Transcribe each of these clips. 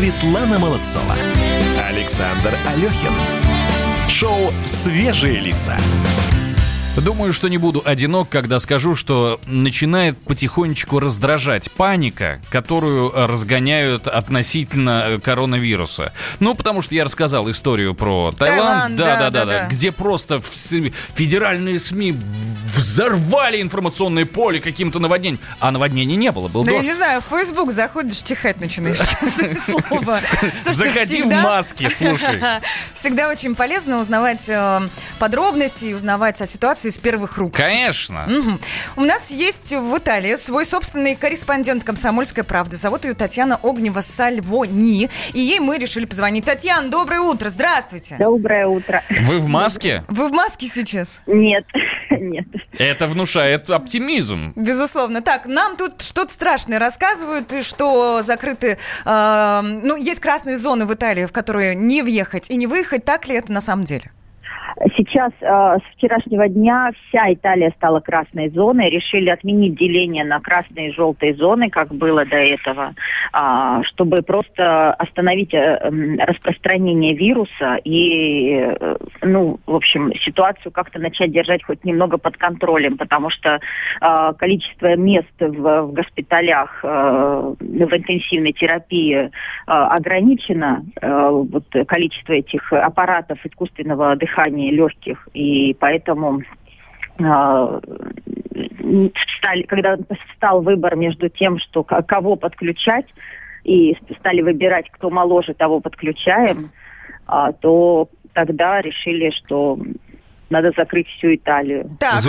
Светлана Молодцова. Александр Алехин. Шоу «Свежие лица». Думаю, что не буду одинок, когда скажу, что начинает потихонечку раздражать паника, которую разгоняют относительно э, коронавируса. Ну, потому что я рассказал историю про Таиланд, Таиланд, да, да, да, да, да, да, где просто федеральные СМИ взорвали информационное поле каким-то наводнением, а наводнения не было, был Да я дождь. не знаю, в Facebook заходишь, чихать начинаешь, слово. Заходи в маске, слушай. Всегда очень полезно узнавать э, подробности и узнавать о ситуации с первых рук. Конечно. Мгм. У нас есть в Италии свой собственный корреспондент «Комсомольской правды». Зовут ее Татьяна Огнева Сальвони. И ей мы решили позвонить. Татьяна, доброе утро, здравствуйте. Доброе утро. Вы в маске? Вы в маске сейчас? Нет, нет. Это внушает оптимизм. Безусловно. Так, нам тут что-то страшное рассказывают, и что закрыты... э, ну, есть красные зоны в Италии, в которые не въехать и не выехать. Так ли это на самом деле? Сейчас э, с вчерашнего дня вся Италия стала красной зоной. Решили отменить деление на красные и желтые зоны, как было до этого, а, чтобы просто остановить э, распространение вируса и, э, ну, в общем, ситуацию как-то начать держать хоть немного под контролем, потому что э, количество мест в, в госпиталях, э, в интенсивной терапии э, ограничено. Э, вот количество этих аппаратов искусственного дыхания легких, и поэтому э, стали, когда стал выбор между тем, что к- кого подключать, и стали выбирать, кто моложе, того подключаем, а, то тогда решили, что надо закрыть всю Италию. Так,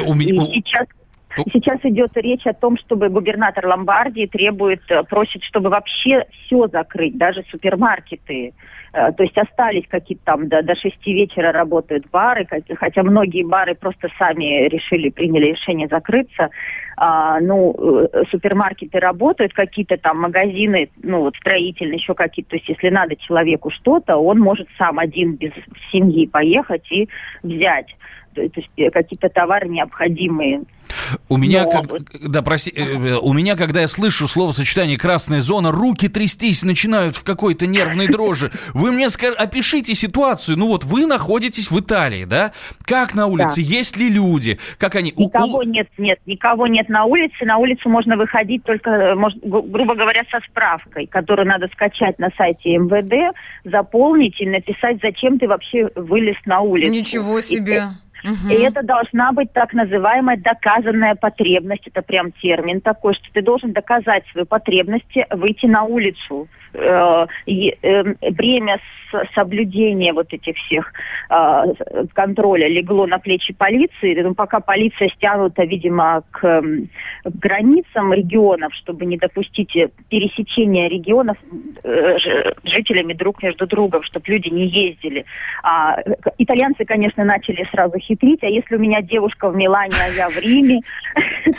И сейчас. Сейчас идет речь о том, чтобы губернатор Ломбардии требует, э, просит, чтобы вообще все закрыть, даже супермаркеты. Э, То есть остались какие-то там до, до 6 вечера работают бары, хотя многие бары просто сами решили, приняли решение закрыться. А, ну, э, супермаркеты работают, какие-то там магазины, ну, вот строительные, еще какие-то. То есть если надо человеку что-то, он может сам один без семьи поехать и взять. То есть какие-то товары необходимые. У меня, Но как- да, проси- э, э, у меня, когда я слышу словосочетание «красная зона», руки трястись начинают в какой-то нервной дрожи. Вы мне ска- опишите ситуацию. Ну вот вы находитесь в Италии, да? Как на улице? Есть ли люди? Как они? Никого у- нет, нет, никого нет на улице. На улицу можно выходить только, э, может, гру- грубо говоря, со справкой, которую надо скачать на сайте МВД, заполнить и написать, зачем ты вообще вылез на улицу. ничего И- И это должна быть так называемая доказанная потребность. Это прям термин такой, что ты должен доказать свою потребность выйти на улицу. Э, и, э, бремя соблюдения вот этих всех э, контроля легло на плечи полиции. Ну, пока полиция стянута, видимо, к м, границам регионов, чтобы не допустить э, пересечения регионов жителями друг между другом, чтобы люди не ездили. А, итальянцы, конечно, начали сразу хитрить, а если у меня девушка в Милане, а я в Риме,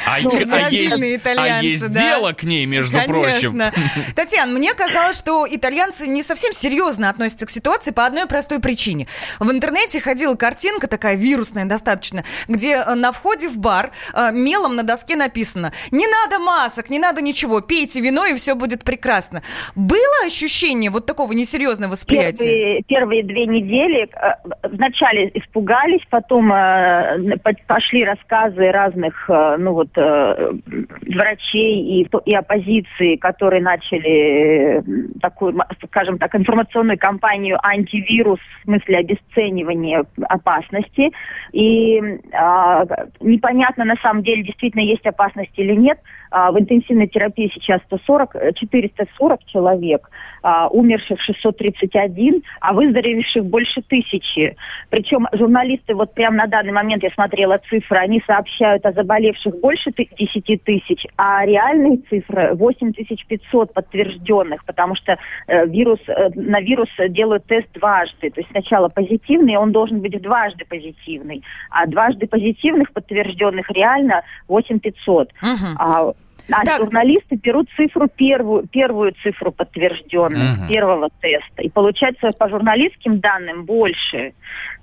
А, ну, а есть, а дело к ней, между прочим. Татьяна, мне казалось, что итальянцы не совсем серьезно относятся к ситуации по одной простой причине. В интернете ходила картинка такая вирусная достаточно, где э, на входе в бар э, мелом на доске написано «Не надо масок, не надо ничего, пейте вино, и все будет прекрасно». Было ощущение вот такого несерьезного восприятия? Первые, первые две недели э, вначале испугались, потом по- пошли рассказы разных ну, вот врачей и, и оппозиции, которые начали такую, скажем так, информационную кампанию антивирус в смысле обесценивания опасности. И э, непонятно на самом деле, действительно есть опасность или нет. А, в интенсивной терапии сейчас 140, 440 человек, а, умерших 631, а выздоровевших больше тысячи. Причем журналисты, вот прямо на данный момент я смотрела цифры, они сообщают о заболевших больше 10 тысяч, а реальные цифры 8500 подтвержденных, потому что э, вирус, э, на вирус делают тест дважды. То есть сначала позитивный, он должен быть дважды позитивный, а дважды позитивных подтвержденных реально 8500. Угу. А, а Так. журналисты берут цифру первую, первую цифру подтвержденную Мгм. первого теста. И получается по журналистским данным больше.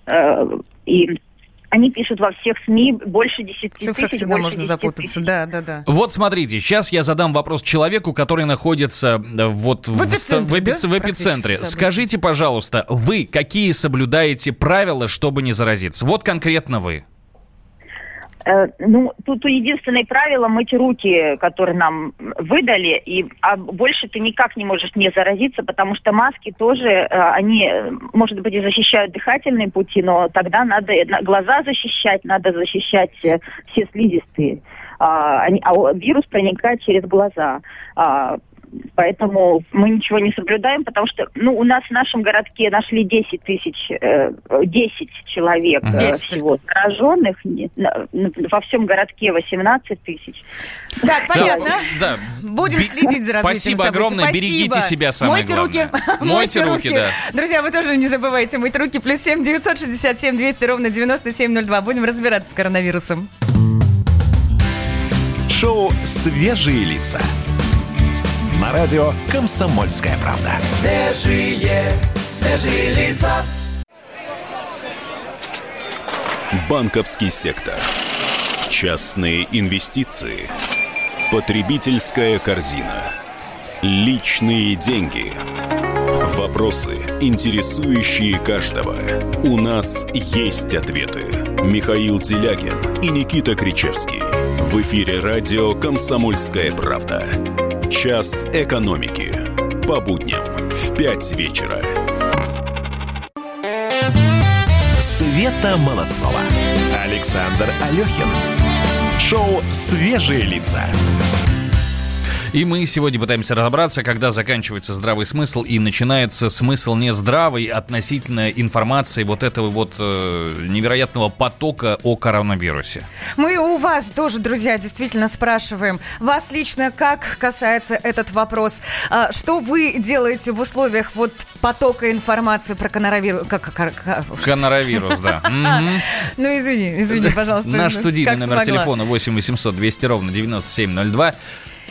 Э, и они пишут во всех СМИ больше 10 тысяч. Цифрах всегда можно запутаться, да, да, да. Вот смотрите, сейчас я задам вопрос человеку, который находится э, вот в, В эпицентре, в, эпиц- да, в эпицентре. Скажите, пожалуйста, вы какие соблюдаете правила, чтобы не заразиться? Вот конкретно вы. Э, Ну, тут единственное правило мыть руки, которые нам выдали, и а больше ты никак не можешь не заразиться, потому что маски тоже, э, они, э, может быть, и защищают дыхательные пути, но тогда надо на- глаза защищать, надо защищать все слизистые. А, они- а вирус проникает через глаза. А, Поэтому мы ничего не соблюдаем, потому что ну, у нас в нашем городке нашли 10 тысяч, э, 10 человек э, 10 всего зараженных. Не- на- на- Во всем городке 18 тысяч. Так, понятно. Да, Будем Би- следить за развитием Спасибо событий. огромное, Спасибо. берегите себя, самое Мойте главное. руки. Мойте руки, да. Друзья, вы тоже не забывайте мыть руки. Плюс семь девятьсот шестьдесят семь двести ровно девяносто семь ноль два. Будем разбираться с коронавирусом. Шоу «Свежие лица». На радио «Комсомольская правда». Свежие, свежие лица. Банковский сектор. Частные инвестиции. Потребительская корзина. Личные деньги. Вопросы, интересующие каждого. У нас есть ответы. Михаил Делягин и Никита Кричевский. В эфире радио «Комсомольская правда». Час экономики. По будням в 5 вечера. Света Молодцова. Александр Алехин. Шоу «Свежие лица». И мы сегодня пытаемся разобраться, когда заканчивается здравый смысл и начинается смысл нездравый относительно информации вот этого вот э, невероятного потока о коронавирусе. Мы у вас тоже, друзья, действительно спрашиваем. Вас лично как касается этот вопрос? А, Что вы делаете в условиях вот потока информации про коронавирус? Как, как- как- Коронавирус, да. Ну, извини, извини, пожалуйста. Наш студийный номер телефона 8 800 200 ровно 9702.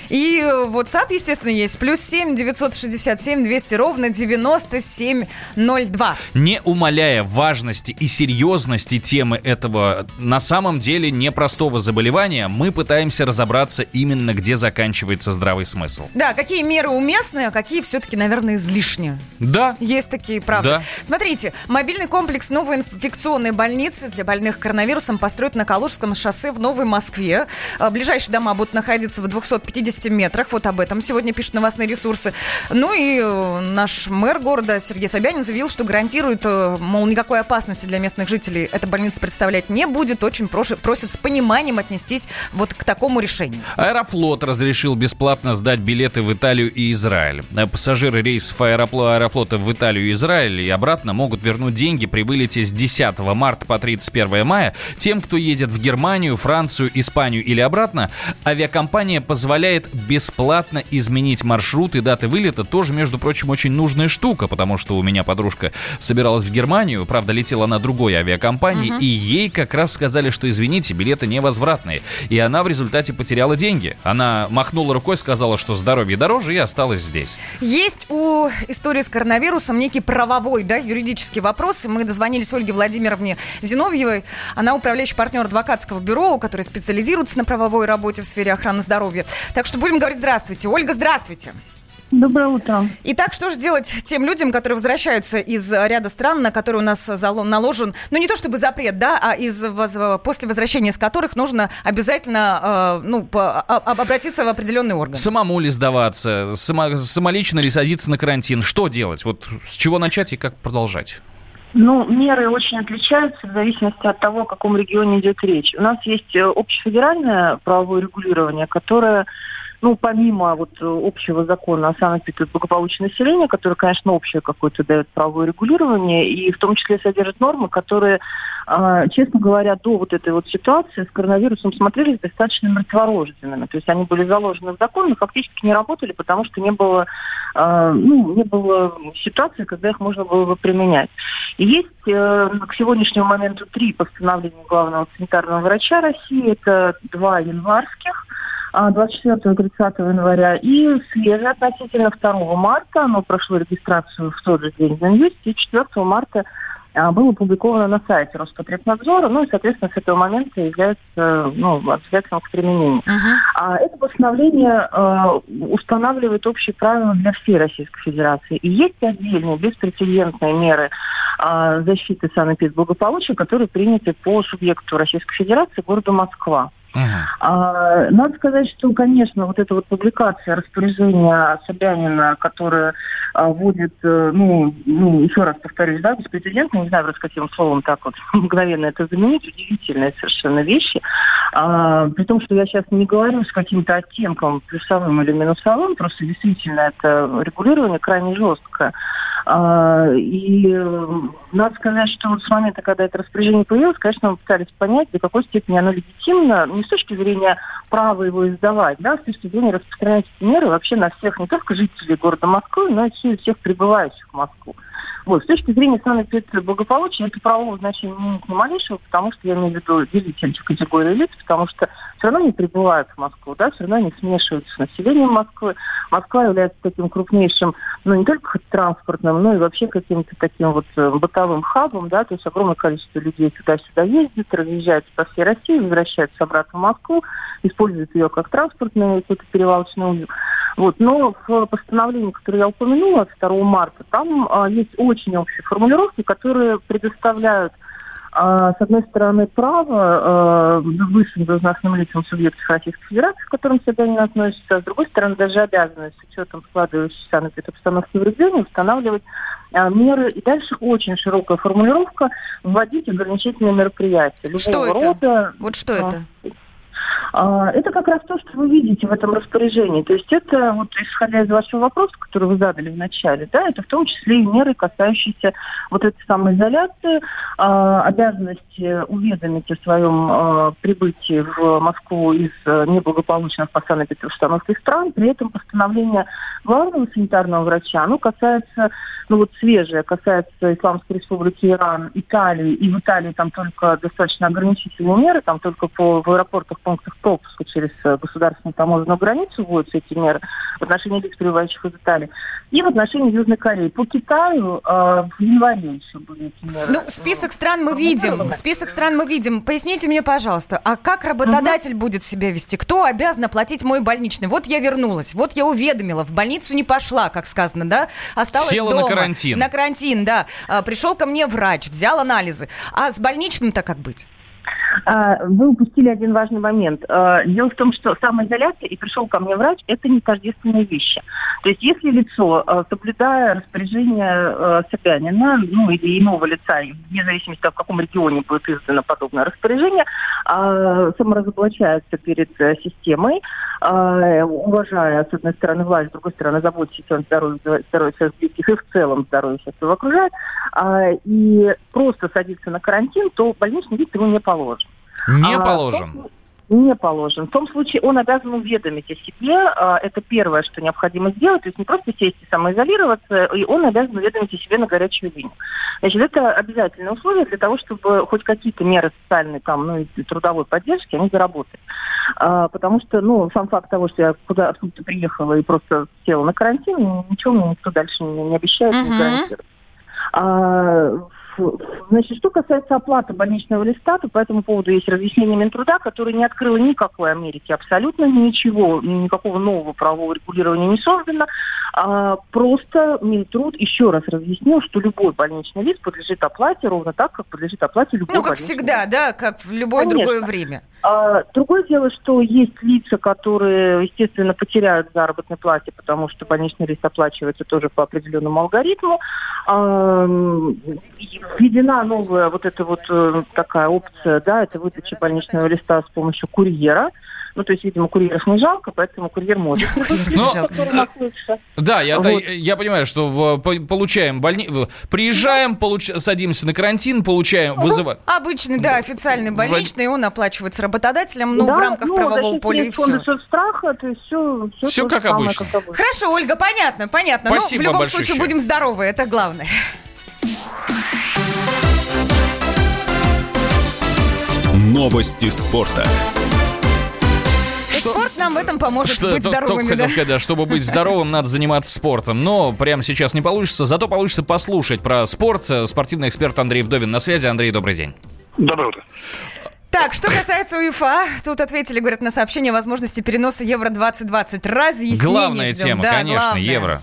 И э, WhatsApp, естественно, есть. Плюс 7 967 200 ровно 9702. Не умаляя важности и серьезности темы этого на самом деле непростого заболевания, мы пытаемся разобраться именно где заканчивается здравый смысл. Да, какие меры уместны, а какие все-таки, наверное, излишние. Да, Есть такие, правда. Да. Смотрите, мобильный комплекс новой инфекционной больницы для больных коронавирусом построят на Калужском шоссе в Новой Москве. А, Ближайшие дома будут находиться в 250 метрах. Вот об этом сегодня пишут новостные ресурсы. Ну и э, наш мэр города Сергей Собянин заявил, что гарантирует, э, мол, никакой опасности для местных жителей эта больница представлять не будет. Очень прош- просит с пониманием отнестись вот к такому решению. Аэрофлот разрешил бесплатно сдать билеты в Италию и Израиль. А Пассажиры рейсов Аэрофлота в Италию и Израиль и обратно могут вернуть деньги при вылете с 10 марта по 31 мая. Тем, кто едет в Германию, Францию, Испанию или обратно, авиакомпания позволяет бесплатно изменить маршрут и даты вылета. Тоже, между прочим, очень нужная штука, потому что у меня подружка собиралась в Германию, правда, летела на другой авиакомпании, и ей как раз сказали, что, извините, билеты невозвратные. И она в результате потеряла деньги. Она махнула рукой, сказала, что здоровье дороже, и осталась здесь. Есть у истории с коронавирусом некий правовой, да, юридический вопрос. Мы дозвонились Ольге Владимировне Зиновьевой. Она управляющий партнер адвокатского бюро, который специализируется на правовой работе в сфере охраны здоровья. Так что будем говорить здравствуйте. Ольга, здравствуйте. Доброе утро. Итак, что же делать тем людям, которые возвращаются из ряда стран, на которые у нас наложен, ну не то чтобы запрет, да, а из после возвращения из которых нужно обязательно, э, ну, по- а- а- обратиться в определенный орган. Самому ли сдаваться, само- самолично ли садиться на карантин? Что делать? Вот с чего начать и как продолжать? Ну, меры очень отличаются в зависимости от того, о каком регионе идет речь. У нас есть э, общефедеральное правовое регулирование, которое, ну, помимо вот э, общего закона о санэпиде благополучия населения, который, конечно, общее какое-то дает правовое регулирование, и в том числе содержит нормы, которые, э, честно говоря, до вот этой вот ситуации с коронавирусом смотрелись достаточно мертворожденными. То есть они были заложены в закон, но фактически не работали, потому что не было, э, ну, не было ситуации, когда их можно было бы применять. И Есть э, к сегодняшнему моменту три постановления главного санитарного врача России. Это два январских, а, 24 и 30 января, и свежее относительно 2 марта, оно прошло регистрацию в тот же день в Инвесте, и 4 марта а, было опубликовано на сайте Роспотребнадзора, ну и, соответственно, с этого момента является ну, обязательным к применению. Uh-huh. А это постановление э, устанавливает общие правила для всей Российской Федерации. И есть отдельные беспрецедентные меры э, защиты санэпидблагополучия, которые приняты по субъекту Российской Федерации, городу Москва. А, надо сказать, что, конечно, вот эта вот публикация распоряжения Собянина, которая а, вводит, а, ну, ну, еще раз повторюсь, да, беспрецедентно, не знаю просто каким словом так вот мгновенно это заменить, удивительные совершенно вещи. А, при том, что я сейчас не говорю с каким-то оттенком плюсовым или минусовым, просто действительно это регулирование крайне жесткое. А, и надо сказать, что вот с момента, когда это распоряжение появилось, конечно, мы пытались понять, до какой степени оно легитимно, не с точки зрения права его издавать, да, с точки зрения распространять меры вообще на всех, не только жителей города Москвы, но и всех прибывающих в Москву. Вот. С точки зрения благополучия это правового значения не имеет ни малейшего, потому что я имею в виду делить эти категории лиц, потому что все равно не прибывают в Москву, да, все равно они смешиваются с населением Москвы. Москва является таким крупнейшим, ну, не только транспортным, но и вообще каким-то таким вот э, бытовым хабом, да, то есть огромное количество людей туда-сюда ездит, разъезжается по всей России, возвращается обратно в Москву, использует ее как транспортный какой-то перевалочный узел. Вот. Но в постановлении, которое я упомянула, 2 марта, там а, есть очень общие формулировки, которые предоставляют а, с одной стороны, право э, высшим должностным лицам субъектов Российской Федерации, к которым всегда не относятся, а с другой стороны, даже обязанность с учетом складывающейся на обстановки в регионе устанавливать э, меры. И дальше очень широкая формулировка вводить ограничительные мероприятия. Любого что это? рода. Вот что это? А, это как раз то, что вы видите в этом распоряжении. То есть это, вот исходя из вашего вопроса, который вы задали в начале, да, это в том числе и меры, касающиеся вот этой самоизоляции, а, обязанности уведомить о своем а, прибытии в Москву из неблагополучных по санэпидустановке стран. При этом постановление главного санитарного врача, оно касается, ну вот свежее, касается Исламской Республики Иран, Италии, и в Италии там только достаточно ограничительные меры, там только по, в аэропортах пунктах пропуска через э, государственную таможенную границу вводятся эти меры в отношении лиц, прибывающих из Италии, и в отношении Южной Кореи. По Китаю э, в январе еще были эти меры. Ну, список стран мы видим, список стран мы видим. Поясните мне, пожалуйста, а как работодатель угу. будет себя вести? Кто обязан оплатить мой больничный? Вот я вернулась, вот я уведомила, в больницу не пошла, как сказано, да? Осталась Села дома. на карантин. На карантин, да. А, пришел ко мне врач, взял анализы. А с больничным-то как быть? А, вы упустили один важный момент. А, дело в том, что самоизоляция и пришел ко мне врач – это не тождественные вещи. То есть если лицо, а, соблюдая распоряжение Собянина, ну или иного лица, вне зависимости от в каком регионе будет издано подобное распоряжение, саморазоблачается перед э, системой, уважая, с одной стороны, власть, с другой стороны, заботясь о здоровье, здоровье своих близких и в целом здоровье всех, кто окружает, и просто садится на карантин, то больничный вид ему не положен. Не а, положен. Не положен. В том случае он обязан уведомить о себе. А, это первое, что необходимо сделать. То есть не просто сесть и самоизолироваться, и он обязан уведомить о себе на горячую линию. Значит, это обязательное условие для того, чтобы хоть какие-то меры социальной там, ну, и трудовой поддержки, они заработали. А, потому что, ну, сам факт того, что я куда откуда-то приехала и просто села на карантин, ничего мне никто дальше не, не обещает, не гарантирует. А, Значит, что касается оплаты больничного листа, то по этому поводу есть разъяснение Минтруда, которое не открыло никакой Америки, абсолютно ничего, никакого нового правового регулирования не создано. А, просто Минтруд еще раз разъяснил, что любой больничный лист подлежит оплате ровно так, как подлежит оплате любой Ну, как всегда, лист. да, как в любое Конечно. другое время. А, другое дело, что есть лица, которые, естественно, потеряют заработной плате, потому что больничный лист оплачивается тоже по определенному алгоритму. А, введена новая вот эта вот э, такая опция, да, это выдача больничного листа с помощью курьера. Ну, то есть, видимо, курьеров не жалко, поэтому курьер может. Но, да, я, вот. я понимаю, что в, получаем больни... Приезжаем, получ... садимся на карантин, получаем, ну, вызываем. Обычный, да, официальный больничный, он оплачивается работодателем, ну, да, в рамках ну, правового поля и все. страха, то есть все... Все, все как, самое, обычно. как. Хорошо, Ольга, понятно, понятно. Спасибо Но в любом случае будем здоровы, это главное. Новости спорта. Что? Спорт на нам в этом поможет Что, быть здоровыми. только хотел да. сказать, да, чтобы быть здоровым, надо заниматься спортом. Но прямо сейчас не получится, зато получится послушать про спорт. Спортивный эксперт Андрей Вдовин на связи. Андрей, добрый день. Доброе утро. Так, что касается УЕФА, тут ответили, говорят, на сообщение о возможности переноса Евро-2020. Разъяснений Главная ждем. тема, Да, конечно, главное. евро.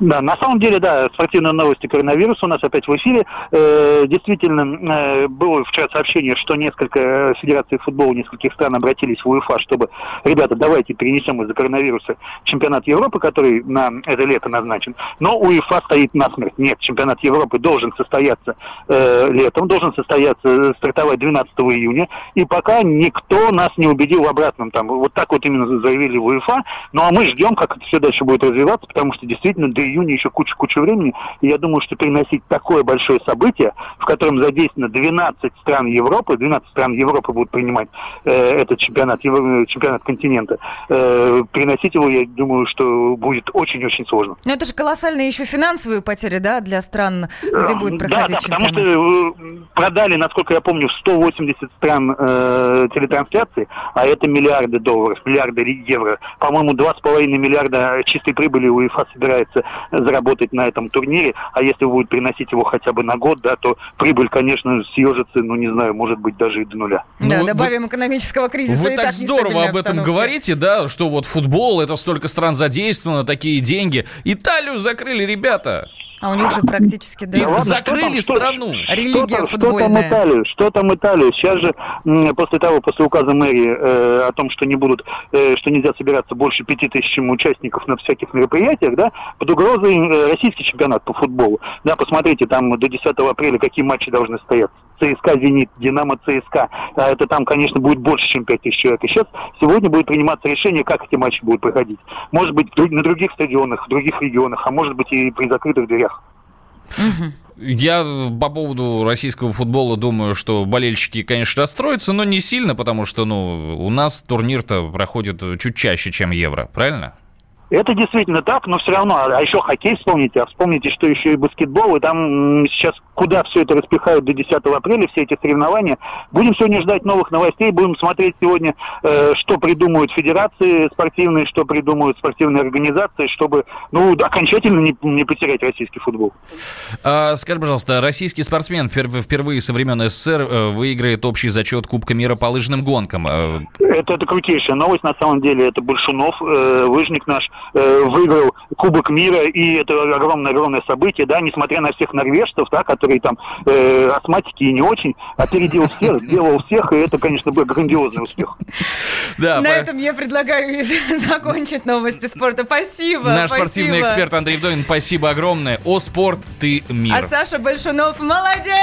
Да, на самом деле, да, спортивные новости коронавируса у нас опять в эфире. Э, действительно, э, было вчера сообщение, что несколько э, федераций футбола нескольких стран обратились в УЕФА, чтобы, ребята, давайте перенесем из-за коронавируса чемпионат Европы, который на это лето назначен. Но УЕФА стоит насмерть. Нет, чемпионат Европы должен состояться летом, должен состояться, стартовать 12 июня. И пока никто нас не убедил в обратном. Там, вот так вот именно заявили в УЕФА. Ну а мы ждем, как это все дальше будет развиваться, потому что действительно до июня еще куча-куча времени. И я думаю, что переносить такое большое событие, в котором задействовано 12 стран Европы, 12 стран Европы будут принимать э, этот чемпионат, Евро- чемпионат континента, э, переносить его, я думаю, что будет очень-очень сложно. Но это же колоссальные еще финансовые потери, да, для стран, где будет Э, проходить да, да, чемпионат. потому что э, продали, насколько я помню, в 180 стран э, телетрансляции, а это миллиарды долларов, миллиарды евро. По-моему, 2,5 миллиарда чистой прибыли УЕФА собирается заработать на этом турнире, а если будет приносить его хотя бы на год, да, то прибыль, конечно, съежится, ну, не знаю, может быть, даже и до нуля. Да, Ну, добавим экономического кризиса Вы и так так здорово об этом обстановке. говорите, да, что вот футбол, это столько стран задействовано, такие деньги. Италию закрыли, ребята. А у них же практически, да. Ладно, закрыли что там, что- страну. Религия что футбольная. Что там Италию? Что там Италию? Сейчас же после того, после указа мэрии э, о том, что не будут, э, что нельзя собираться больше пяти тысячам участников на всяких мероприятиях, да, под угрозой э, российский чемпионат по футболу. Да, посмотрите, там до 10 апреля какие матчи должны стоять. ЦСКА «Зенит», «Динамо» ЦСКА. А это там, конечно, будет больше, чем 5 тысяч человек. И сейчас сегодня будет приниматься решение, как эти матчи будут проходить. Может быть, на других стадионах, в других регионах, а может быть и при закрытых дверях. Я по поводу российского футбола думаю, что болельщики, конечно, расстроятся, но не сильно, потому что, ну, у нас турнир-то проходит чуть чаще, чем Евро, правильно? Это действительно так, но все равно, а еще хоккей вспомните, а вспомните, что еще и баскетбол, и там сейчас куда все это распихают до 10 апреля, все эти соревнования. Будем сегодня ждать новых новостей, будем смотреть сегодня, э, что придумают федерации спортивные, что придумают спортивные организации, чтобы, ну, окончательно не, не потерять российский футбол. А, скажи, пожалуйста, российский спортсмен впер- впервые со времен СССР э, выиграет общий зачет Кубка мира по лыжным гонкам. Э, Это, это крутейшая новость, на самом деле, это Большунов, э, лыжник наш, э, выиграл Кубок мира, и это огромное-огромное событие, да, несмотря на всех норвежцев, да, которые там э, астматики и не очень, опередил всех, сделал всех, и это, конечно, был грандиозный успех. Да, На по- этом я предлагаю закончить новости спорта. Спасибо. Наш спасибо. спортивный эксперт Андрей Вдовин, спасибо огромное. О спорт, ты мир. А Саша Большунов молодец!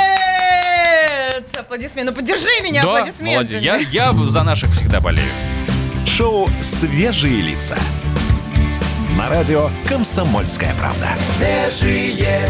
Аплодисменты. Ну, поддержи меня да, аплодисментами. молодец. Я, я за наших всегда болею. Шоу «Свежие лица». На радио «Комсомольская правда». Свежие,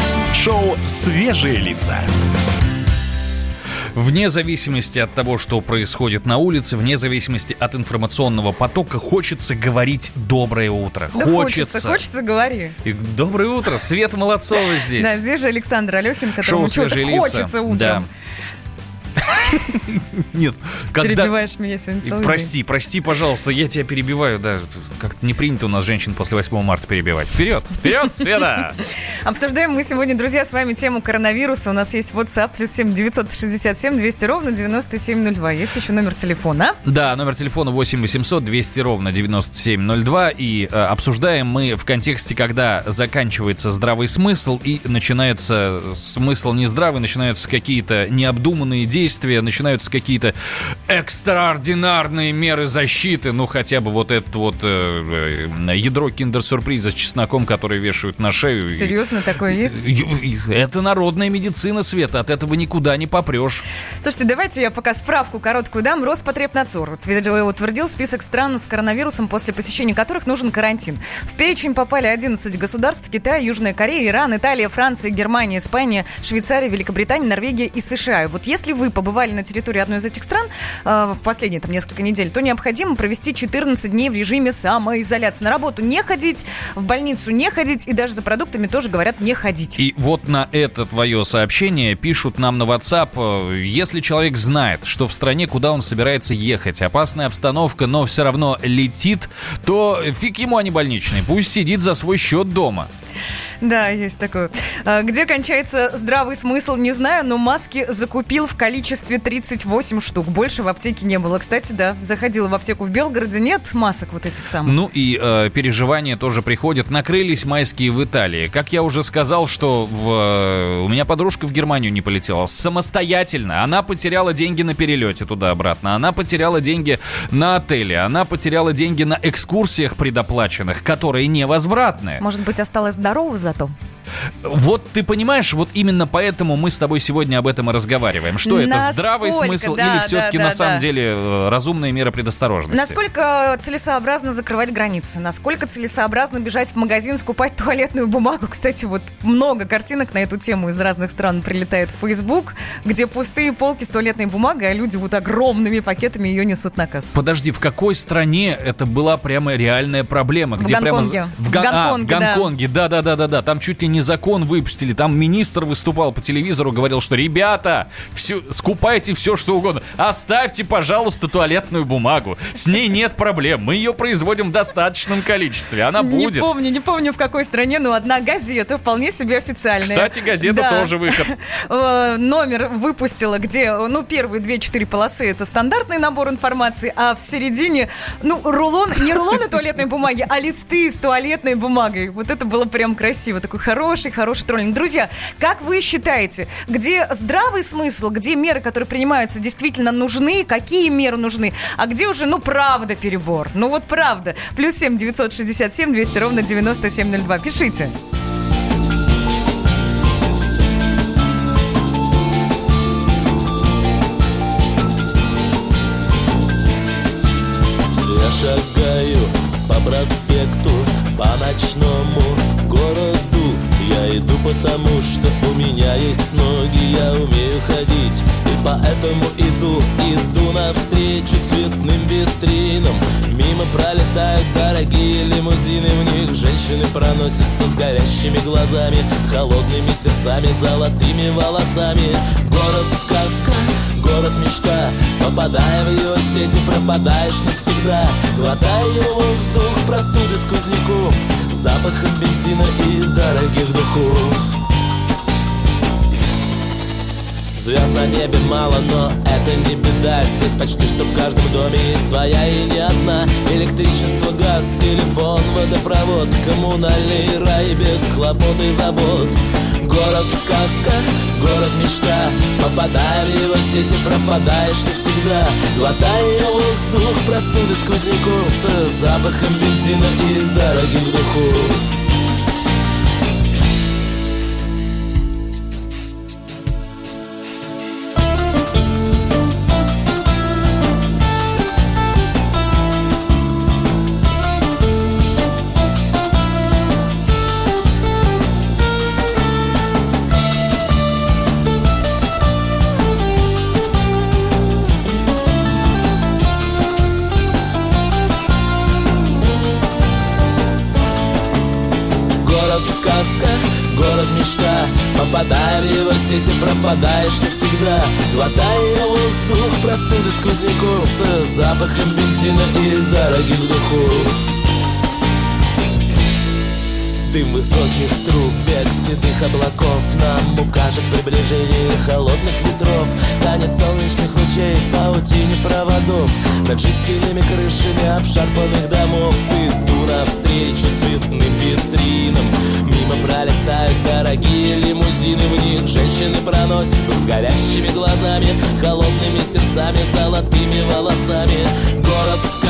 Шоу «Свежие лица». Вне зависимости от того, что происходит на улице, вне зависимости от информационного потока, хочется говорить «доброе утро». Да хочется, хочется, говори. И доброе утро, Света Молодцова здесь. Да, здесь же Александр Алехин, которому чего-то «Свежие лица». хочется утром. Да. Нет, перебиваешь меня сегодня целый Прости, прости, пожалуйста, я тебя перебиваю, да. Как-то не принято у нас женщин после 8 марта перебивать. Вперед, вперед, Света! Обсуждаем мы сегодня, друзья, с вами тему коронавируса. У нас есть WhatsApp, плюс 7 967 200 ровно 9702. Есть еще номер телефона. Да, номер телефона 8 800 200 ровно 9702. И э, обсуждаем мы в контексте, когда заканчивается здравый смысл и начинается смысл нездравый, начинаются какие-то необдуманные действия, начинаются какие-то экстраординарные меры защиты, ну хотя бы вот это вот э, э, ядро киндер-сюрприза с чесноком, который вешают на шею. Серьезно, такое есть? Это народная медицина, Света, от этого никуда не попрешь. Слушайте, давайте я пока справку короткую дам. Роспотребнадзор утвердил список стран с коронавирусом, после посещения которых нужен карантин. В перечень попали 11 государств – Китай, Южная Корея, Иран, Италия, Франция, Германия, Испания, Швейцария, Великобритания, Норвегия и США. Вот если вы побывали на территории одной из этих стран э, в последние там, несколько недель, то необходимо провести 14 дней в режиме самоизоляции. На работу не ходить, в больницу не ходить и даже за продуктами тоже говорят не ходить. И вот на это твое сообщение пишут нам на WhatsApp, э, если человек знает, что в стране, куда он собирается ехать, опасная обстановка, но все равно летит, то фиг ему, а не больничный. Пусть сидит за свой счет дома. Да, есть такое. А, где кончается здравый смысл, не знаю, но маски закупил в количестве 38 штук. Больше в аптеке не было. Кстати, да, заходила в аптеку в Белгороде, нет масок вот этих самых. Ну и э, переживания тоже приходят. Накрылись майские в Италии. Как я уже сказал, что в, э, у меня подружка в Германию не полетела. Самостоятельно. Она потеряла деньги на перелете туда-обратно. Она потеряла деньги на отеле. Она потеряла деньги на экскурсиях предоплаченных, которые невозвратные. Может быть, осталась здорова зато? Вот ты понимаешь, вот именно поэтому мы с тобой сегодня об этом и разговариваем. Что Насколько, это, здравый смысл да, или все-таки да, на да, самом да. деле э, разумные меры предосторожности? Насколько целесообразно закрывать границы? Насколько целесообразно бежать в магазин, скупать туалетную бумагу? Кстати, вот много картинок на эту тему из разных стран прилетает в Facebook, где пустые полки с туалетной бумагой, а люди вот огромными пакетами ее несут на кассу. Подожди, в какой стране это была прямо реальная проблема? В где Гонконге. Прямо... В а, Гонконге, в да. Гонконге, да-да-да-да-да. Там чуть ли не закон выпустили. Там министр выступал по телевизору, говорил, что ребята, все, скупайте все, что угодно. Оставьте, пожалуйста, туалетную бумагу. С ней нет проблем. Мы ее производим в достаточном количестве. Она Не будет. помню, не помню в какой стране, но одна газета вполне себе официальная. Кстати, газета Да. тоже выход. Э, Номер выпустила, где, ну, первые две-четыре полосы это стандартный набор информации, а в середине, ну, рулон, не рулоны туалетной бумаги, а листы с туалетной бумагой. Вот это было прям красиво. Такой хороший, хороший троллинг. Друзья, как вы считаете, где здравый смысл, где меры, которые принимаются, действительно нужны, какие меры нужны, а где уже, ну, правда перебор? Ну, вот правда. Плюс семь девятьсот шестьдесят семь двести ровно девяносто семь ноль два. Пишите. Я шагаю по проспекту, по ночному иду потому, что у меня есть ноги, я умею ходить. И поэтому иду, иду навстречу цветным витринам. Мимо пролетают дорогие лимузины В них женщины проносятся с горящими глазами Холодными сердцами, золотыми волосами. Город сказка, город мечта Попадая в его сети, пропадаешь навсегда. Глотая его воздух, простуды сквозняков Запахом бензина и дорогих духов. Звезд на небе мало, но это не беда. Здесь почти что в каждом доме есть своя и не одна. Электричество, газ, телефон, водопровод Коммунальный рай без хлопот и забот Город сказка, город мечта. Попадая в его сети, пропадаешь навсегда. Глотая воздух, простуды сквозняков С запахом бензина и дорогих духов Попадая в его сети, пропадаешь навсегда. Глотая воздух, простуды сквозняков С запахом бензина и дорогих духов Дым высоких труб, бег седых облаков. Нам укажет приближение холодных ветров. Танец солнечных лучей в паутине проводов. Над жестяными крышами обшарпанных домов. Иду навстречу цветным витринам. Мимо пролетают дорогие лимузины. В них женщины проносятся с горящими глазами Холодными сердцами, золотыми волосами. Город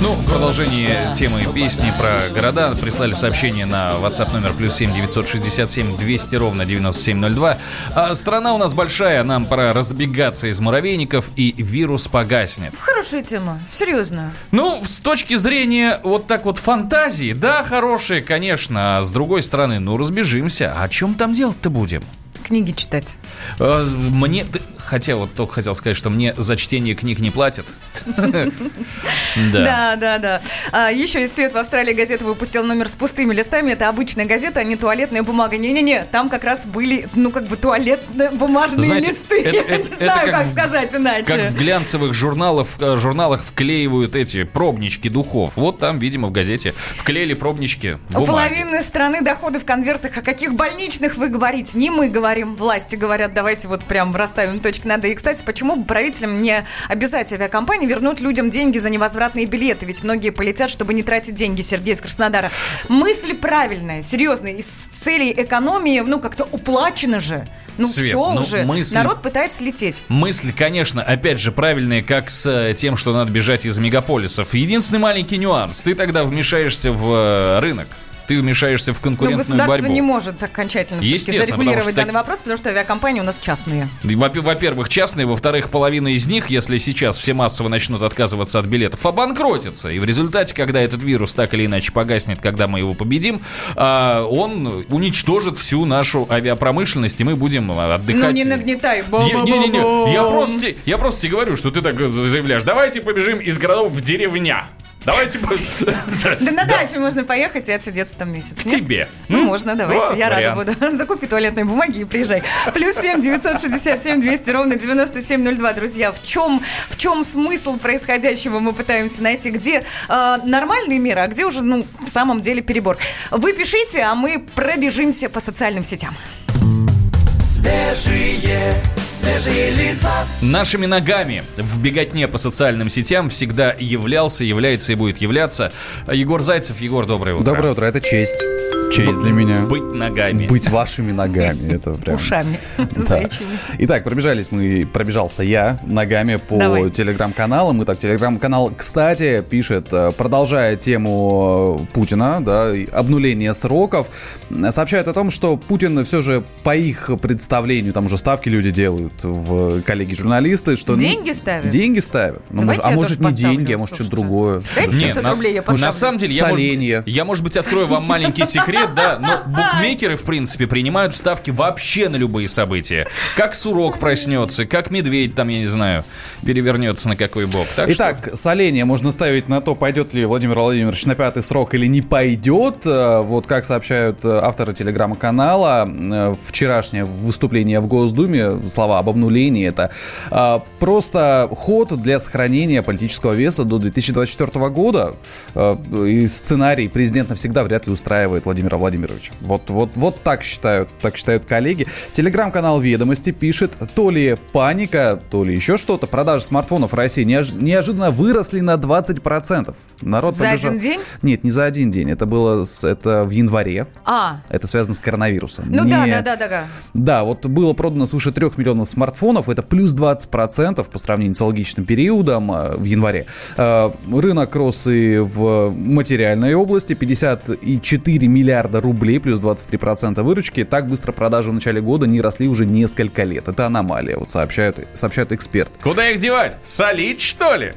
Ну, в продолжение темы песни про города прислали сообщение на WhatsApp номер плюс 7 967 200 ровно 9702. А страна у нас большая, нам пора разбегаться из муравейников и вирус погаснет. Хорошая тема, серьезно. Ну, с точки зрения вот так вот фантазии, да, хорошие, конечно. А с другой стороны, ну, разбежимся. А о чем там делать-то будем? Книги читать. Э, Мне, хотя вот только хотел сказать, что мне за чтение книг не платят. Да. Да, да. А, еще из «Свет» в Австралии газета выпустил номер с пустыми листами. Это обычная газета, а не туалетная бумага. Не-не-не, там как раз были, ну, как бы туалетные бумажные листы. Я это- не знаю, как сказать иначе. Как в глянцевых журналах, э, журналах вклеивают эти пробнички духов. Вот там, видимо, в газете вклеили пробнички У половины страны доходы в конвертах. О каких больничных вы говорите? Не мы говорим, власти говорят, давайте вот прям расставим точки над «и». Кстати, почему бы правителям не обязать авиакомпании вернуть людям деньги за невозвратные билеты? Ведь многие полетят, чтобы не тратить деньги, Сергей из Краснодара. Мысль правильная, серьезно. Из целей экономии, ну, как-то уплачено же. Ну, Свет, все ну, уже. мысль- Народ пытается лететь. Мысль, конечно, опять же, правильная, как с э, тем, что надо бежать из мегаполисов. Единственный маленький нюанс. Ты тогда вмешаешься в э, рынок. Ты вмешаешься в Но конкурентную государство борьбу. не может окончательно зарегулировать данный так- вопрос, потому что авиакомпании у нас частные. Во- Во-первых, частные, во-вторых, половина из них, если сейчас все массово начнут отказываться от билетов, обанкротятся. И в результате, когда этот вирус так или иначе погаснет, когда мы его победим, а, он уничтожит всю нашу авиапромышленность, и мы будем а, отдыхать. Ну, не нагнетай. Не-не-не, я просто, я просто тебе говорю, что ты так заявляешь. Давайте побежим из городов в деревня. Давайте... Да на дачу можно поехать и отсидеться там месяц. К тебе. Ну, можно, давайте, я рада буду. Закупи туалетной бумаги и приезжай. Плюс семь девятьсот шестьдесят семь двести ровно девяносто семь ноль два, друзья. В чем, в чем смысл происходящего мы пытаемся найти? Где э, нормальные меры, а где уже, ну, в самом деле перебор? Вы пишите, а мы пробежимся по социальным сетям. Свежие, свежие лица. Нашими ногами в беготне по социальным сетям всегда являлся, является и будет являться Егор Зайцев. Егор, доброе утро. Доброе утро, это честь. Честь для меня. Быть ногами. Быть вашими ногами. Это прям... Ушами. Да. Итак, пробежались мы, пробежался я ногами по Давай. телеграм-каналам. Итак, телеграм-канал, кстати, пишет, э, продолжая тему э, Путина, да, обнуление сроков, сообщает о том, что Путин все же по их представлению, там уже ставки люди делают в коллеги-журналисты, что... ну, Деньги ставят? Деньги ставят. Ну, может- а может не поставлю, деньги, а может что-то другое. Дайте Не, 500 на- рублей, я На поставлю. самом деле, я может, Соленье. я, может быть, открою вам маленький секрет, да, но букмекеры, в принципе, принимают ставки вообще на любые события. Как Сурок проснется, как Медведь, там, я не знаю, перевернется на какой бок. Так что- Итак, соление можно ставить на то, пойдет ли Владимир Владимирович на пятый срок или не пойдет. Э, Вот как сообщают э, авторы телеграм-канала, э, вчерашнее выступление в Госдуме, слова об обнулении, это э, просто ход для сохранения политического веса до 2024 года. Э, И сценарий президент навсегда вряд ли устраивает Владимира Владимировича. Вот, вот, вот так считают, так считают коллеги. Телеграм-канал «Ведомости» пишет, то ли паника, то ли еще что-то. Продажи смартфонов в России неож- неожиданно выросли на 20%. Народ За побежал- один день? Нет, не за один день. Это было это в январе. А, Это связано с коронавирусом. ну да, Не- да, да, да, да. да, вот было продано свыше 3 миллионов смартфонов, это плюс 20% по сравнению с аналогичным периодом э, в январе. Э, Рынок рос и в материальной области, 54 миллиарда рублей, плюс 23% выручки. Так быстро продажи в начале года не росли уже несколько лет. Это аномалия, вот сообщают, сообщают эксперты. Куда их девать? Солить, что ли?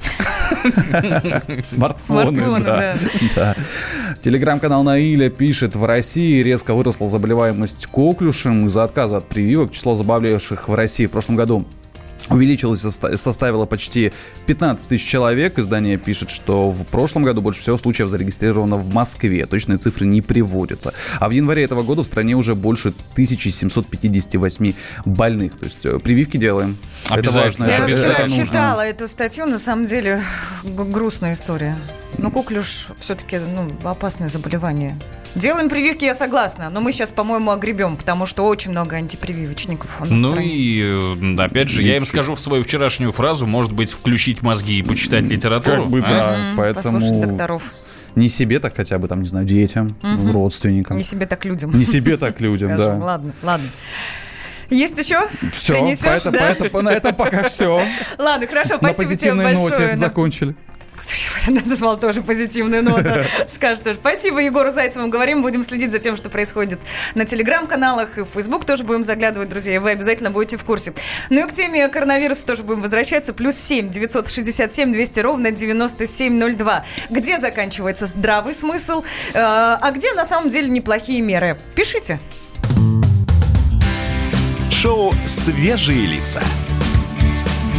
Смартфоны, да. Телеграм-канал Наиля пишет, в России резко выросла заболеваемость коклюшем из-за отказа от прививок. Число заболевших в России в прошлом году увеличилось, соста- составило почти 15 тысяч человек. Издание пишет, что в прошлом году больше всего случаев зарегистрировано в Москве. Точные цифры не приводятся. А в январе этого года в стране уже больше 1758 больных. То есть э, прививки делаем. Это Обязательно. важно. Я это- обязательно вчера это нужно. читала эту статью, на самом деле грустная история. Ну, коклюш все-таки ну, опасное заболевание. Делаем прививки, я согласна, но мы сейчас, по-моему, огребем, потому что очень много антипрививочников у нас Ну стране. и, э, опять же, я им скажу в свою вчерашнюю фразу, может быть, включить мозги и почитать литературу. Как бы а? да, М, поэтому Послушать докторов. не себе, так хотя бы там, не знаю, детям, Мгм. родственникам. Не себе так людям. Не себе, так людям, да. Ладно, ладно. Есть еще? Все, Принесешь, это, да? это- на этом пока все. Ладно, хорошо, спасибо тебе позитивной большое. ноте закончили. Назвал тоже позитивную ноту. Скажет тоже. Спасибо Егору Зайцеву. Говорим, будем следить за тем, что происходит на телеграм-каналах и в Facebook тоже будем заглядывать, друзья. и Вы обязательно будете в курсе. Ну и к теме коронавируса тоже будем возвращаться. Плюс 7 967 200 ровно 9702. Где заканчивается здравый смысл, э, а где на самом деле неплохие меры? Пишите. Шоу «Свежие лица».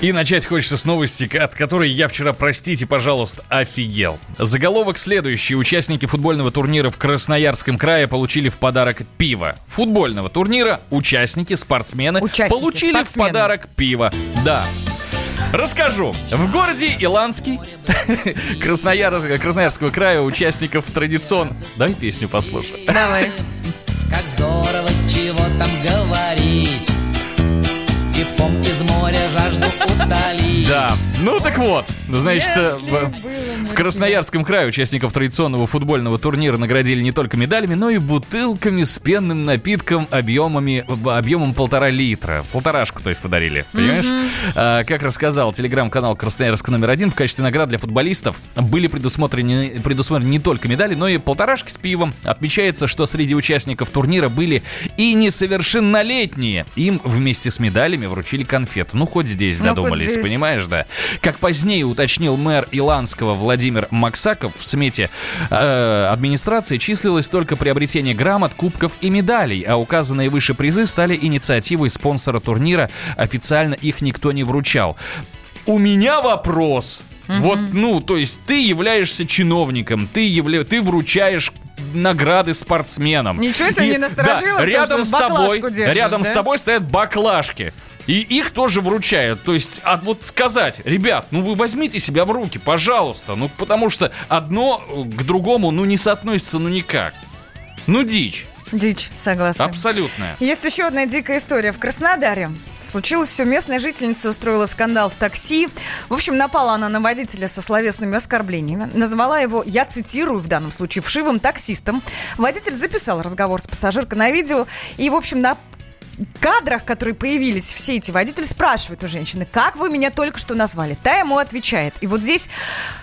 И начать хочется с новости, от которой я вчера, простите, пожалуйста, офигел. Заголовок следующий. Участники футбольного турнира в Красноярском крае получили в подарок пиво. Футбольного турнира участники, спортсмены получили в спортсмены. подарок пиво. Да. Расскажу. В городе Иланский, Краснояр... Красноярского края, участников традицион... Дай песню послушай. Давай. Как здорово, чего Да, ну так вот, значит, э, в, в Красноярском крае участников традиционного футбольного турнира наградили не только медалями, но и бутылками с пенным напитком объемами, объемом полтора литра. Полторашку, то есть, подарили, понимаешь? А, как рассказал телеграм-канал Красноярск номер один, в качестве наград для футболистов были предусмотрены, предусмотрены не только медали, но и полторашки с пивом. Отмечается, что среди участников турнира были и несовершеннолетние. Им вместе с медалями вручили конфету. Ну, хоть здесь Ну, хоть здесь. понимаешь, да? Как позднее уточнил мэр Иланского Владимир Максаков, в смете э, администрации числилось только приобретение грамот, кубков и медалей, а указанные выше призы стали инициативой спонсора турнира. Официально их никто не вручал. У меня вопрос. Вот, ну, то есть ты являешься чиновником, ты, явля... ты вручаешь награды спортсменам. Ничего тебя И- не насторожило, Да, рядом с тобой, держишь, рядом с да? тобой стоят баклажки. И их тоже вручают. То есть, а вот сказать, ребят, ну вы возьмите себя в руки, пожалуйста. Ну, потому что одно э, к другому, ну, не соотносится, ну, никак. Ну, дичь. Дичь, согласна. Абсолютная. Есть еще одна дикая история. В Краснодаре случилось все. Местная жительница устроила скандал в такси. В общем, напала она на водителя со словесными оскорблениями. Назвала его, я цитирую в данном случае, вшивым таксистом. Водитель записал разговор с пассажиркой на видео. И, в общем, на кадрах, которые появились, все эти водители спрашивают у женщины, как вы меня только что назвали? Та ему отвечает. И вот здесь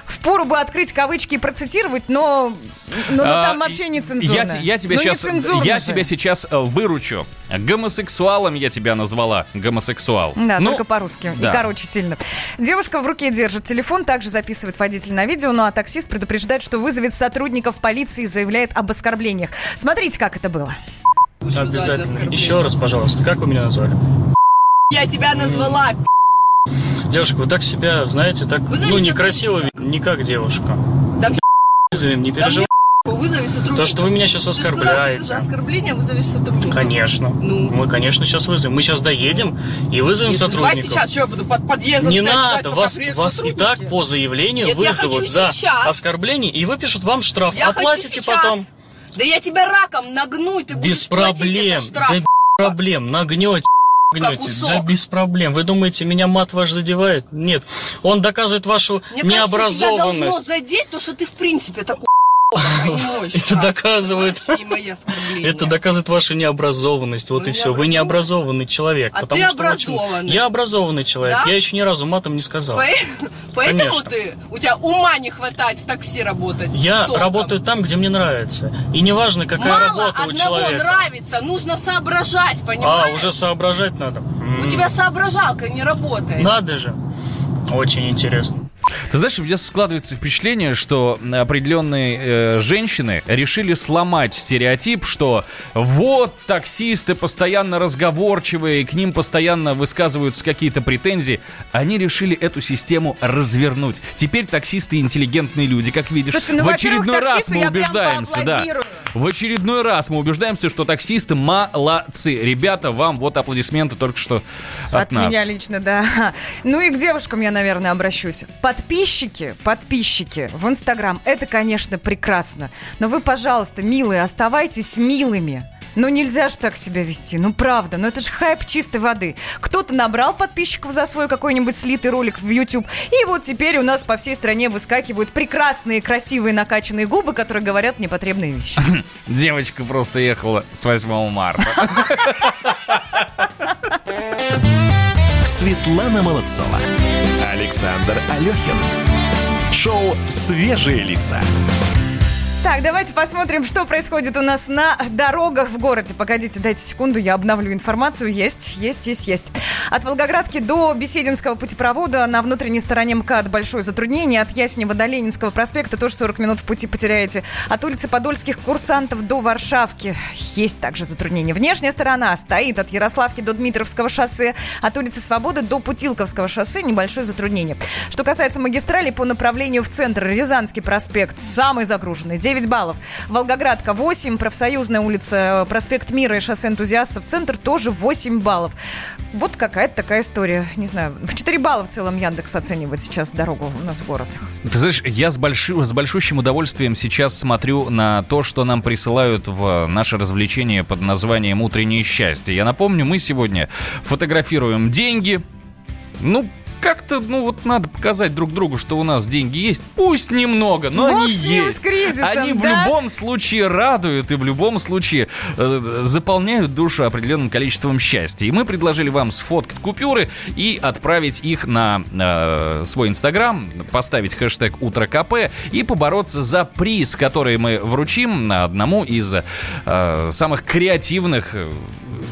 впору бы открыть кавычки и процитировать, но, но, но А, там вообще не цензурно. Я, я тебя Ну, сейчас, я же. тебя сейчас выручу. Гомосексуалом я тебя назвала. Гомосексуал. Да, Ну, только по-русски. да. И короче сильно. Девушка в руке держит телефон, также записывает водитель на видео, ну а таксист предупреждает, что вызовет сотрудников полиции и заявляет об оскорблениях. Смотрите, как это было. Обязательно. Еще раз, пожалуйста, как вы меня назвали? Я тебя назвала. Девушка, вы так себя, знаете, так, Вызови ну, некрасиво, не как девушка. Да Вызовем, не переживай. Вызови сотрудника. То, что вы меня сейчас Ты сказал, что оскорбляете. оскорбление вызовешь сотрудника. Конечно. Мы, конечно, сейчас вызовем. Мы сейчас доедем и вызовем Нет, давай сотрудников. сейчас, что я буду под подъездом Не надо, вас, вас и так по заявлению Нет, вызовут за сейчас. оскорбление и выпишут вам штраф. Я Оплатите сейчас. Да я тебя раком нагну, и ты Без будешь платить проблем. этот штраф. Да без проблем. Нагнете. Гнете. Да без проблем. Вы думаете, меня мат ваш задевает? Нет. Он доказывает вашу Мне кажется, тебя должно необразованность. задеть то, что ты в принципе такой Это доказывает. Это доказывает вашу необразованность. Вот и все. Вы необразованный человек. А ты образованный. Я образованный человек. Я еще ни разу матом не сказал. По- Поэтому ты, у тебя ума не хватает в такси работать. Я работаю там, где мне нравится. И неважно, какая работа у одного человека. нравится, нужно соображать, А, понимаешь? уже соображать надо. У тебя соображалка не работает. Надо же. Очень интересно. Ты знаешь, у меня складывается впечатление, что определенные э, женщины решили сломать стереотип, что вот таксисты постоянно разговорчивые, к ним постоянно высказываются какие-то претензии. Они решили эту систему развернуть. Теперь таксисты интеллигентные люди, как видишь. Слушай, ну, в очередной раз мы убеждаемся, да. В очередной раз мы убеждаемся, что таксисты молодцы. Ребята, вам вот аплодисменты только что от, От нас. меня лично, да. Ну и к девушкам я, наверное, обращусь. Подписчики, подписчики в Инстаграм, это, конечно, прекрасно. Но вы, пожалуйста, милые, оставайтесь милыми. Ну нельзя же так себя вести, ну правда, ну это же хайп чистой воды. Кто-то набрал подписчиков за свой какой-нибудь слитый ролик в YouTube, и вот теперь у нас по всей стране выскакивают прекрасные, красивые, накачанные губы, которые говорят непотребные вещи. Девочка просто ехала с 8 марта. Светлана Молодцова. Александр Алехин. Шоу «Свежие лица». Так, давайте посмотрим, что происходит у нас на дорогах в городе. Погодите, дайте секунду, я обновлю информацию. Есть, есть, есть, есть. От Волгоградки до Бесединского путепровода на внутренней стороне МКАД большое затруднение. От Яснева до Ленинского проспекта тоже 40 минут в пути потеряете. От улицы Подольских курсантов до Варшавки есть также затруднение. Внешняя сторона стоит от Ярославки до Дмитровского шоссе. От улицы Свободы до Путилковского шоссе небольшое затруднение. Что касается магистрали по направлению в центр, Рязанский проспект самый загруженный, 9 баллов. Волгоградка 8, Профсоюзная улица, проспект Мира и шоссе энтузиастов, центр тоже 8 баллов. Вот какая-то такая история. Не знаю, в 4 балла в целом Яндекс оценивает сейчас дорогу у нас в городе. Ты знаешь, я с, большим, с большущим удовольствием сейчас смотрю на то, что нам присылают в наше развлечение под названием «Утреннее счастье». Я напомню, мы сегодня фотографируем деньги. Ну, как-то, ну вот надо показать друг другу, что у нас деньги есть. Пусть немного, но Бог они с ним, есть. с кризисом, они в да? любом случае радуют и в любом случае э, заполняют душу определенным количеством счастья. И мы предложили вам сфоткать купюры и отправить их на э, свой инстаграм, поставить хэштег «Утро КП» и побороться за приз, который мы вручим одному из э, самых креативных э,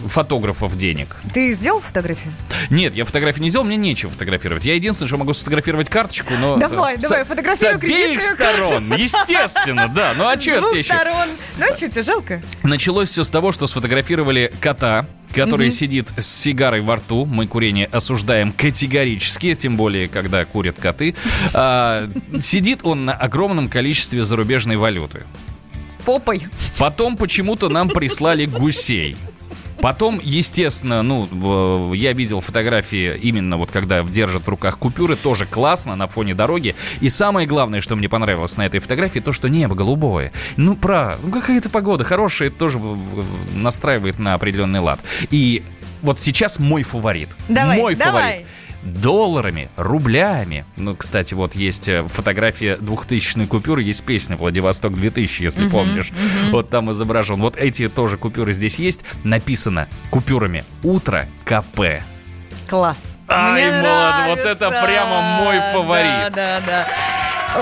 фотографов денег. Ты сделал фотографию? Нет, я фотографии не сделал, мне нечего фотографировать. Я единственное, что могу сфотографировать карточку, но... Давай, давай, фотографируй С обеих сторон, естественно, да. Ну а что тебе еще? сторон. Ну а что тебе, жалко? Началось все с того, что сфотографировали кота, который Мгм. сидит с сигарой во рту. Мы курение осуждаем категорически, тем более, когда курят коты. А, сидит он на огромном количестве зарубежной валюты. Попой. Потом почему-то нам прислали гусей. Потом, естественно, ну, я видел фотографии именно вот когда держат в руках купюры, тоже классно на фоне дороги. И самое главное, что мне понравилось на этой фотографии, то, что небо голубое. Ну, про, ну какая-то погода хорошая, это тоже настраивает на определенный лад. И вот сейчас мой фаворит. Давай, мой давай. фаворит долларами, рублями. Ну, кстати, вот есть э, фотография 2000 купюры, есть песня «Владивосток 2000», если Мгм, помнишь. мгм. Вот там изображен. Вот эти тоже купюры здесь есть. Написано купюрами «Утро КП». Класс. Ай, молод, вот это прямо мой фаворит. Да, да, да.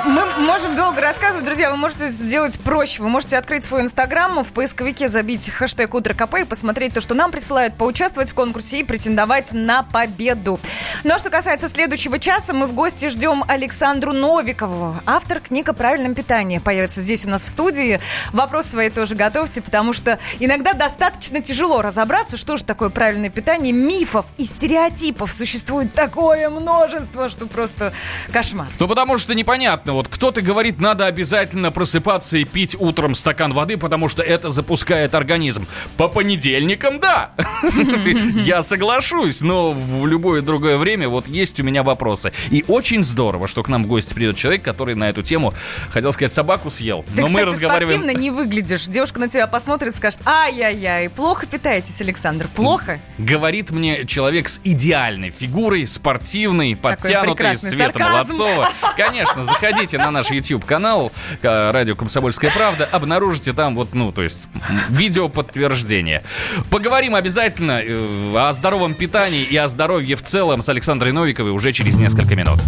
Мы можем долго рассказывать, друзья, вы можете сделать проще. Вы можете открыть свой инстаграм, в поисковике забить хэштег «Утро КП» и посмотреть то, что нам присылают, поучаствовать в конкурсе и претендовать на победу. Ну а что касается следующего часа, мы в гости ждем Александру Новикову, автор книг о правильном питании. Появится здесь у нас в студии. Вопрос свои тоже готовьте, потому что иногда достаточно тяжело разобраться, что же такое правильное питание. Мифов и стереотипов существует такое множество, что просто кошмар. Ну, потому что непонятно. Вот кто-то говорит, надо обязательно просыпаться и пить утром стакан воды, потому что это запускает организм. По понедельникам, да. Я соглашусь, но в любое другое время вот есть у меня вопросы. И очень здорово, что к нам в гости придет человек, который на эту тему, хотел сказать, собаку съел. Ты, Но мы кстати, разговариваем... спортивно не выглядишь. Девушка на тебя посмотрит и скажет, ай-яй-яй, плохо питаетесь, Александр, плохо? Говорит мне человек с идеальной фигурой, спортивный, подтянутый, Света сарказм. Молодцова. Конечно, заходите на наш YouTube-канал э, «Радио Комсомольская правда», обнаружите там вот, ну, то есть видео подтверждение. Поговорим обязательно э, о здоровом питании и о здоровье в целом с Александрой Новиковой уже через несколько минут.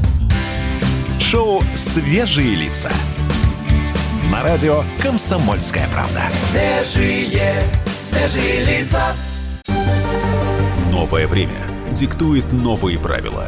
Шоу «Свежие лица». На радио «Комсомольская правда». Свежие, свежие лица. Новое время диктует новые правила.